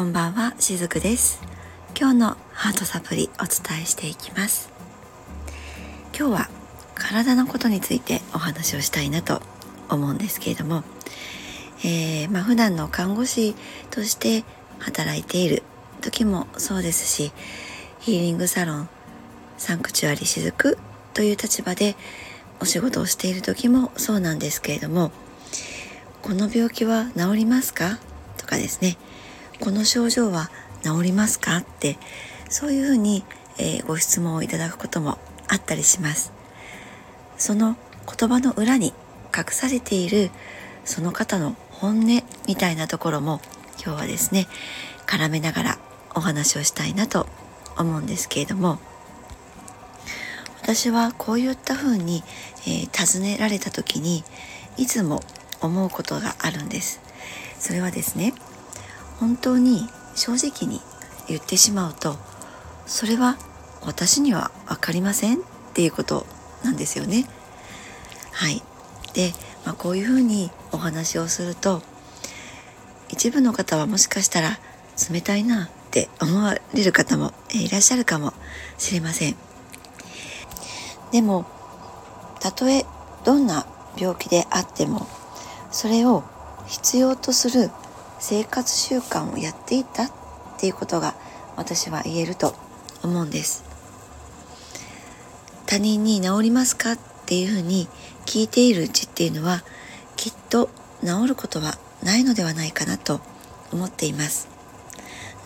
こんばんは、しずくです。今日のハートサプリお伝えしていきます。今日は体のことについてお話をしたいなと思うんですけれども、えー、まあ、普段の看護師として働いている時もそうですしヒーリングサロンサンクチュアリしずくという立場でお仕事をしている時もそうなんですけれどもこの病気は治りますか？とかですねこの症状は治りますか？ってそういうふうに、えー、ご質問をいただくこともあったりします。その言葉の裏に隠されているその方の本音みたいなところも今日はですね絡めながらお話をしたいなと思うんですけれども。私はこういったふうに、えー、尋ねられた時にいつも思うことがあるんです。それはですね本当に正直に言ってしまうとそれは私には分かりませんっていうことなんですよね。はい。で、まあ、こういうふうにお話をすると一部の方はもしかしたら冷たいなって思われる方もいらっしゃるかもしれません。でもたとえどんな病気であってもそれを必要とする生活習慣をやっていたっていうことが私は言えると思うんです。他人に治りますかっていうふうに聞いているうちっていうのはきっと治ることはないのではないかなと思っています。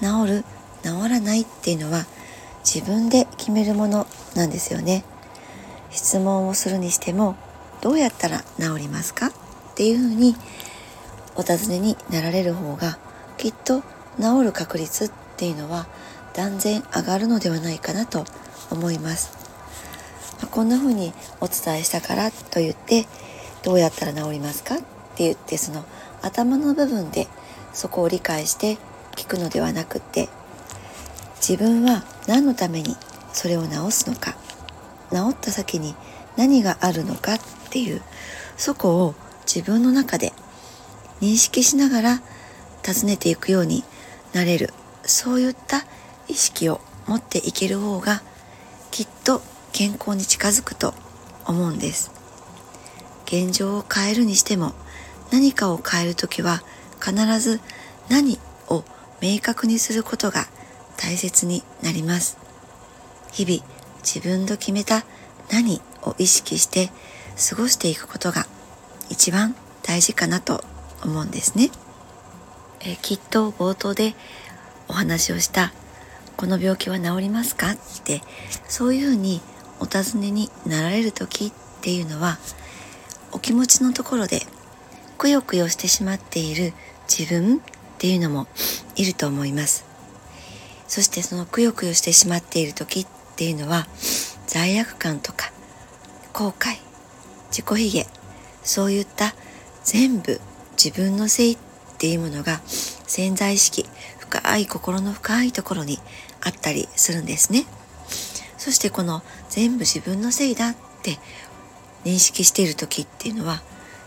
治る治らないっていうのは自分で決めるものなんですよね。質問をするにしてもどうやったら治りますかっていうふうにお尋ねになられる方がきっと治る確率っていうのは断然上がるのではないかなと思います、まあ、こんな風にお伝えしたからと言ってどうやったら治りますか？って言ってその頭の部分でそこを理解して聞くのではなくって自分は何のためにそれを治すのか治った先に何があるのかっていうそこを自分の中で認識しながら尋ねていくようになれる。そういった意識を持っていける方がきっと健康に近づくと思うんです。現状を変えるにしても何かを変える時は必ず何を明確にすることが大切になります。日々自分と決めた何を意識して過ごしていくことが一番大事かなと思うんですね。えきっと冒頭でお話をしたこの病気は治りますか？ってそういうふうにお尋ねになられる時っていうのはお気持ちのところでくよくよしてしまっている自分っていうのもいると思いますそしてそのくよくよしてしまっている時っていうのは罪悪感とか後悔自己卑下そういった全部自分のせいっていうものが潜在意識深い心の深いところにあったりするんですね。そしてこの全部自分のせいだって認識している時っていうのは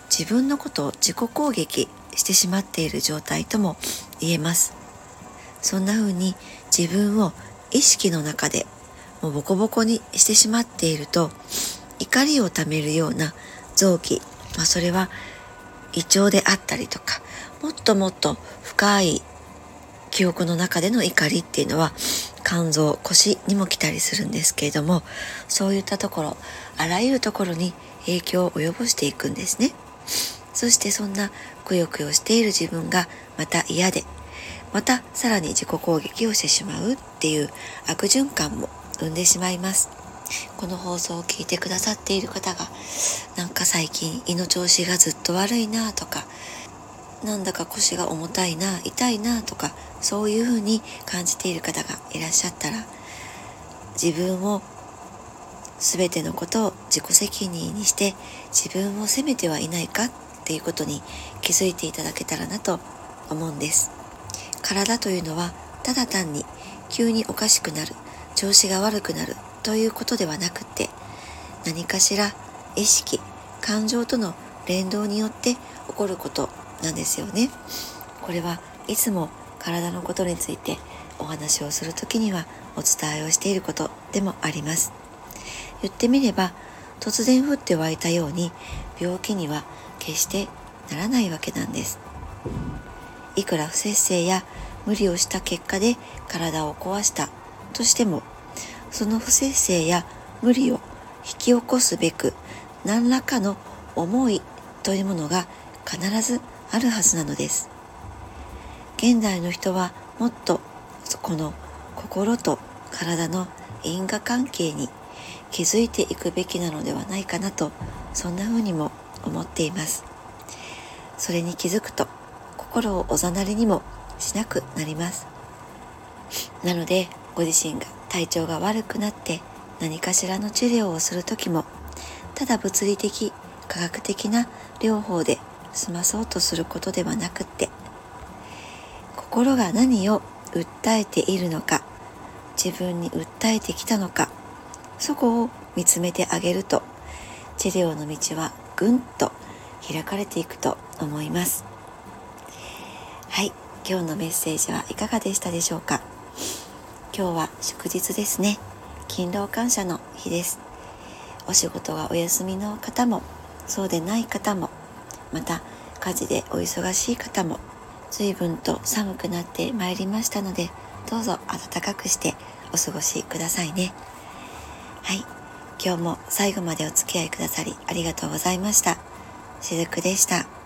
自分のことを自己攻撃してしまっている状態とも言えます。そんな風に自分を意識の中でもうボコボコにしてしまっていると怒りをためるような臓器、まあ、それは胃腸であったりとかもっともっと深い記憶の中での怒りっていうのは肝臓腰にも来たりするんですけれどもそういったところあらゆるところに影響を及ぼしていくんですね。そしてそんなくよくよしている自分がまた嫌でまたさらに自己攻撃をしてしまうっていう悪循環も生んでしまいます。この放送を聞いてくださっている方がなんか最近胃の調子がずっと悪いなとかなんだか腰が重たいな痛いなとかそういうふうに感じている方がいらっしゃったら自分を全てのことを自己責任にして自分を責めてはいないかっていうことに気づいていただけたらなと思うんです。体というのはただ単に急におかしくなる調子が悪くなるということではなくて何かしら意識感情との連動によって起こることなんですよね。これはいつも体のことについてお話をする時にはお伝えをしていることでもあります。言ってみれば突然降って湧いたように病気には決してならないわけなんです。いくら不節制や無理をした結果で体を壊したとしてもその不節制や無理を引き起こすべく何らかの思いというものが必ずあるはずなのです。現代の人はもっとこの心と体の因果関係に気づいていくべきなのではないかなとそんな風にも思っています。それに気づくと心をおざなりにもしなくなります。なのでご自身が体調が悪くなって何かしらの治療をする時もただ物理的科学的な療法で済まそうとすることではなくって心が何を訴えているのか自分に訴えてきたのかそこを見つめてあげると治療の道はぐんと開かれていくと思います。はい今日のメッセージはいかがでしたでしょうか？今日は祝日ですね。勤労感謝の日です。お仕事がお休みの方もそうでない方もまた家事でお忙しい方も随分と寒くなってまいりましたのでどうぞ暖かくしてお過ごしくださいね。はい。今日も最後までお付き合いくださりありがとうございました。しずくでした。